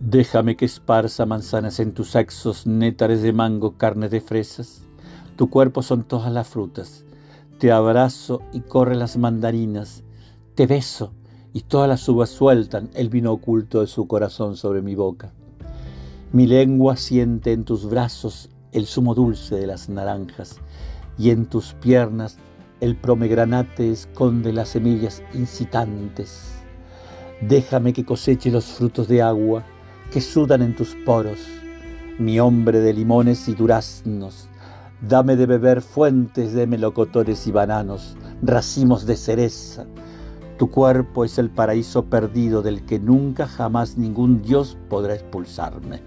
Déjame que esparza manzanas en tus sexos, nétares de mango, carne de fresas. Tu cuerpo son todas las frutas. Te abrazo y corren las mandarinas. Te beso y todas las uvas sueltan el vino oculto de su corazón sobre mi boca. Mi lengua siente en tus brazos el zumo dulce de las naranjas y en tus piernas el promegranate esconde las semillas incitantes. Déjame que coseche los frutos de agua que sudan en tus poros, mi hombre de limones y duraznos. Dame de beber fuentes de melocotones y bananos, racimos de cereza. Tu cuerpo es el paraíso perdido del que nunca jamás ningún dios podrá expulsarme.